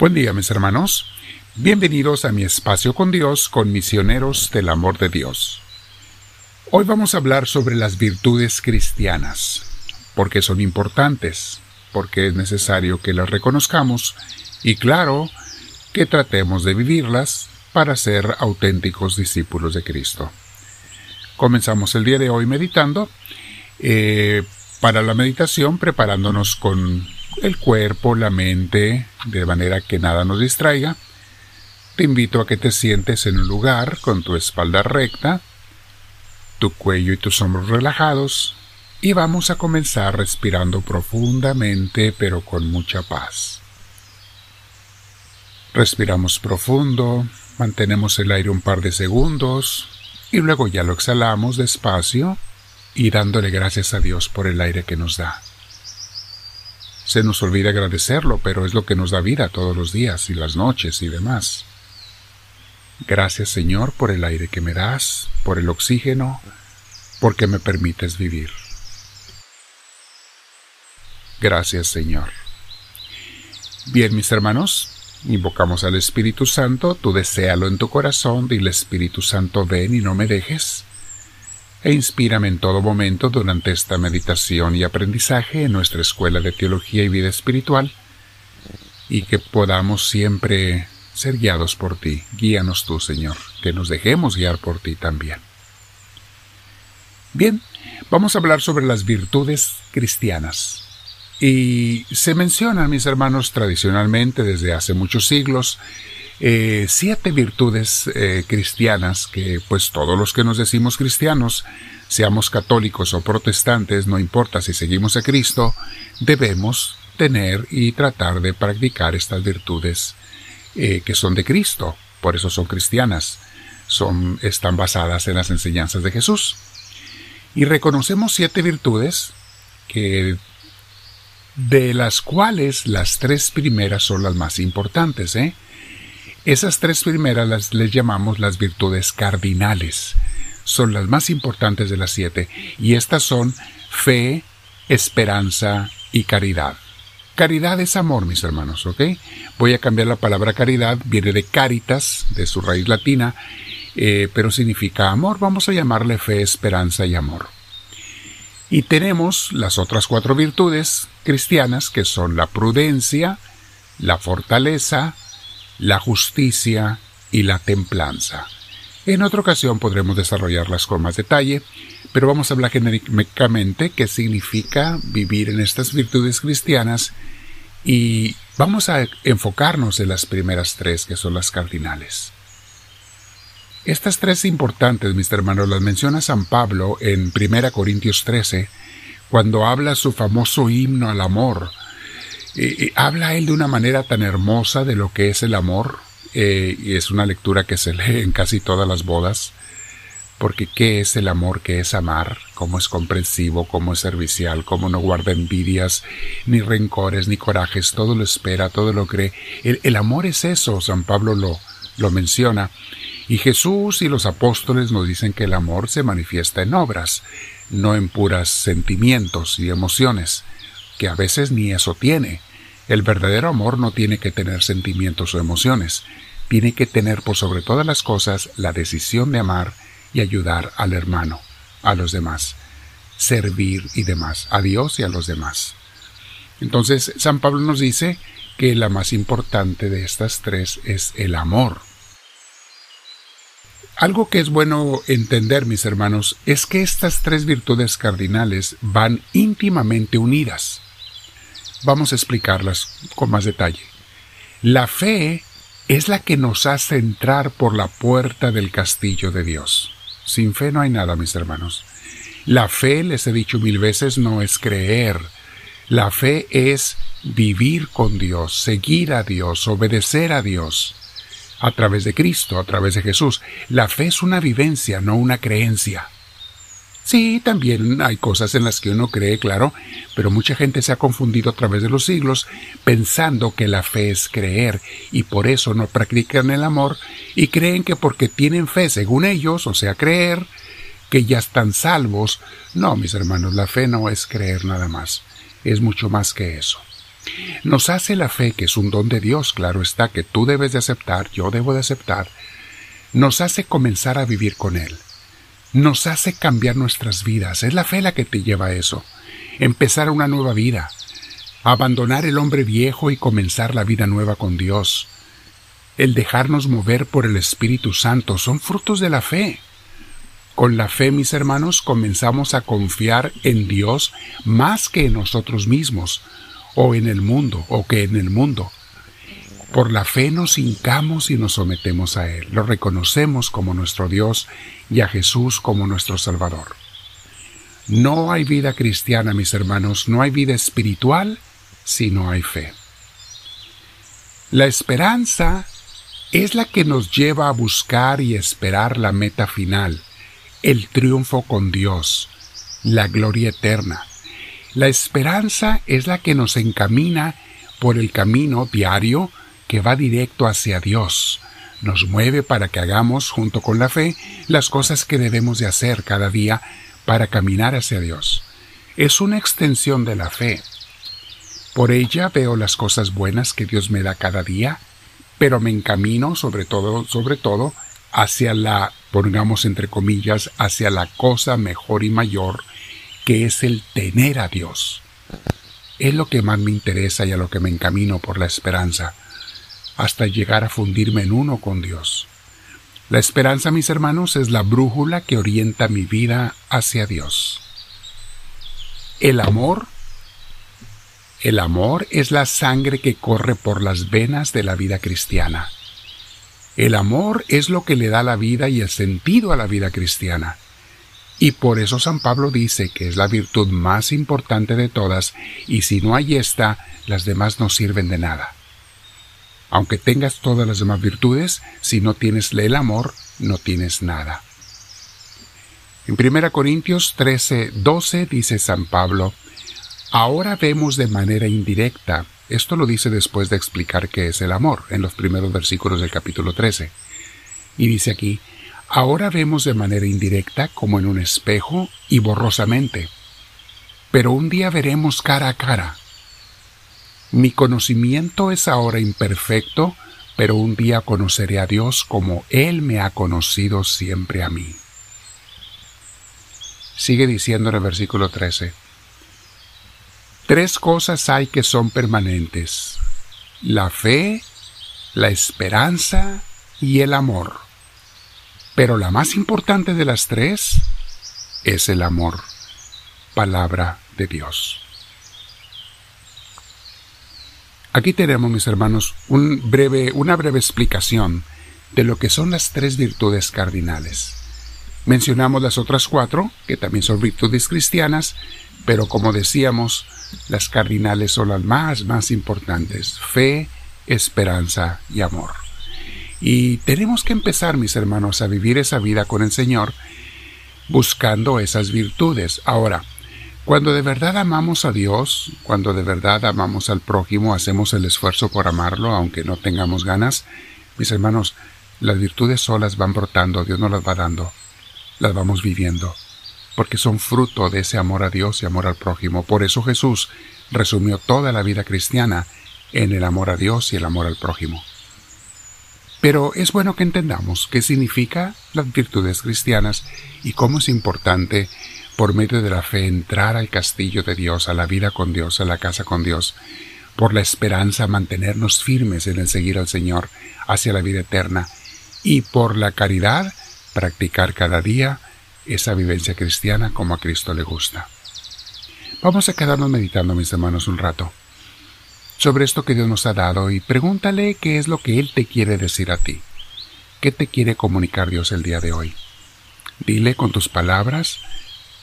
Buen día mis hermanos. Bienvenidos a mi espacio con Dios con misioneros del amor de Dios. Hoy vamos a hablar sobre las virtudes cristianas, porque son importantes, porque es necesario que las reconozcamos y claro, que tratemos de vivirlas para ser auténticos discípulos de Cristo. Comenzamos el día de hoy meditando. Eh, para la meditación preparándonos con el cuerpo, la mente, de manera que nada nos distraiga. Te invito a que te sientes en un lugar con tu espalda recta, tu cuello y tus hombros relajados, y vamos a comenzar respirando profundamente pero con mucha paz. Respiramos profundo, mantenemos el aire un par de segundos y luego ya lo exhalamos despacio y dándole gracias a Dios por el aire que nos da. Se nos olvida agradecerlo, pero es lo que nos da vida todos los días y las noches y demás. Gracias Señor por el aire que me das, por el oxígeno, porque me permites vivir. Gracias Señor. Bien, mis hermanos, invocamos al Espíritu Santo, tú deséalo en tu corazón, dile Espíritu Santo, ven y no me dejes e inspírame en todo momento durante esta meditación y aprendizaje en nuestra Escuela de Teología y Vida Espiritual, y que podamos siempre ser guiados por ti. Guíanos tú, Señor, que nos dejemos guiar por ti también. Bien, vamos a hablar sobre las virtudes cristianas. Y se mencionan, mis hermanos, tradicionalmente desde hace muchos siglos, eh, siete virtudes eh, cristianas que pues todos los que nos decimos cristianos, seamos católicos o protestantes, no importa si seguimos a Cristo, debemos tener y tratar de practicar estas virtudes eh, que son de Cristo, por eso son cristianas, son, están basadas en las enseñanzas de Jesús. Y reconocemos siete virtudes que de las cuales las tres primeras son las más importantes, ¿eh? Esas tres primeras las les llamamos las virtudes cardinales. Son las más importantes de las siete y estas son fe, esperanza y caridad. Caridad es amor, mis hermanos, ¿ok? Voy a cambiar la palabra caridad, viene de caritas, de su raíz latina, eh, pero significa amor. Vamos a llamarle fe, esperanza y amor. Y tenemos las otras cuatro virtudes cristianas, que son la prudencia, la fortaleza, la justicia y la templanza. En otra ocasión podremos desarrollarlas con más detalle, pero vamos a hablar genéricamente qué significa vivir en estas virtudes cristianas y vamos a enfocarnos en las primeras tres, que son las cardinales. Estas tres importantes, mis hermanos, las menciona San Pablo en 1 Corintios 13, cuando habla su famoso himno al amor, habla él de una manera tan hermosa de lo que es el amor, eh, y es una lectura que se lee en casi todas las bodas, porque ¿qué es el amor? ¿Qué es amar? ¿Cómo es comprensivo? ¿Cómo es servicial? ¿Cómo no guarda envidias, ni rencores, ni corajes? Todo lo espera, todo lo cree. El, el amor es eso, San Pablo lo, lo menciona. Y Jesús y los apóstoles nos dicen que el amor se manifiesta en obras, no en puras sentimientos y emociones que a veces ni eso tiene. El verdadero amor no tiene que tener sentimientos o emociones, tiene que tener por sobre todas las cosas la decisión de amar y ayudar al hermano, a los demás, servir y demás, a Dios y a los demás. Entonces, San Pablo nos dice que la más importante de estas tres es el amor. Algo que es bueno entender, mis hermanos, es que estas tres virtudes cardinales van íntimamente unidas. Vamos a explicarlas con más detalle. La fe es la que nos hace entrar por la puerta del castillo de Dios. Sin fe no hay nada, mis hermanos. La fe, les he dicho mil veces, no es creer. La fe es vivir con Dios, seguir a Dios, obedecer a Dios, a través de Cristo, a través de Jesús. La fe es una vivencia, no una creencia. Sí, también hay cosas en las que uno cree, claro, pero mucha gente se ha confundido a través de los siglos pensando que la fe es creer y por eso no practican el amor y creen que porque tienen fe según ellos, o sea, creer, que ya están salvos. No, mis hermanos, la fe no es creer nada más, es mucho más que eso. Nos hace la fe, que es un don de Dios, claro está, que tú debes de aceptar, yo debo de aceptar, nos hace comenzar a vivir con Él. Nos hace cambiar nuestras vidas. Es la fe la que te lleva a eso. Empezar una nueva vida. Abandonar el hombre viejo y comenzar la vida nueva con Dios. El dejarnos mover por el Espíritu Santo son frutos de la fe. Con la fe, mis hermanos, comenzamos a confiar en Dios más que en nosotros mismos, o en el mundo, o que en el mundo. Por la fe nos hincamos y nos sometemos a Él, lo reconocemos como nuestro Dios y a Jesús como nuestro Salvador. No hay vida cristiana, mis hermanos, no hay vida espiritual si no hay fe. La esperanza es la que nos lleva a buscar y esperar la meta final, el triunfo con Dios, la gloria eterna. La esperanza es la que nos encamina por el camino diario que va directo hacia Dios. Nos mueve para que hagamos, junto con la fe, las cosas que debemos de hacer cada día para caminar hacia Dios. Es una extensión de la fe. Por ella veo las cosas buenas que Dios me da cada día, pero me encamino sobre todo, sobre todo, hacia la, pongamos entre comillas, hacia la cosa mejor y mayor, que es el tener a Dios. Es lo que más me interesa y a lo que me encamino por la esperanza hasta llegar a fundirme en uno con Dios. La esperanza, mis hermanos, es la brújula que orienta mi vida hacia Dios. El amor, el amor es la sangre que corre por las venas de la vida cristiana. El amor es lo que le da la vida y el sentido a la vida cristiana. Y por eso San Pablo dice que es la virtud más importante de todas, y si no hay esta, las demás no sirven de nada. Aunque tengas todas las demás virtudes, si no tienes el amor, no tienes nada. En 1 Corintios 13, 12 dice San Pablo, Ahora vemos de manera indirecta, esto lo dice después de explicar qué es el amor, en los primeros versículos del capítulo 13. Y dice aquí, Ahora vemos de manera indirecta como en un espejo y borrosamente, pero un día veremos cara a cara. Mi conocimiento es ahora imperfecto, pero un día conoceré a Dios como Él me ha conocido siempre a mí. Sigue diciendo en el versículo 13. Tres cosas hay que son permanentes. La fe, la esperanza y el amor. Pero la más importante de las tres es el amor. Palabra de Dios. Aquí tenemos, mis hermanos, un breve, una breve explicación de lo que son las tres virtudes cardinales. Mencionamos las otras cuatro, que también son virtudes cristianas, pero como decíamos, las cardinales son las más, más importantes, fe, esperanza y amor. Y tenemos que empezar, mis hermanos, a vivir esa vida con el Señor, buscando esas virtudes. Ahora, cuando de verdad amamos a Dios, cuando de verdad amamos al prójimo, hacemos el esfuerzo por amarlo, aunque no tengamos ganas, mis hermanos, las virtudes solas van brotando, Dios nos las va dando, las vamos viviendo, porque son fruto de ese amor a Dios y amor al prójimo. Por eso Jesús resumió toda la vida cristiana en el amor a Dios y el amor al prójimo. Pero es bueno que entendamos qué significa las virtudes cristianas y cómo es importante por medio de la fe entrar al castillo de Dios, a la vida con Dios, a la casa con Dios, por la esperanza mantenernos firmes en el seguir al Señor hacia la vida eterna y por la caridad practicar cada día esa vivencia cristiana como a Cristo le gusta. Vamos a quedarnos meditando, mis hermanos, un rato sobre esto que Dios nos ha dado y pregúntale qué es lo que Él te quiere decir a ti. ¿Qué te quiere comunicar Dios el día de hoy? Dile con tus palabras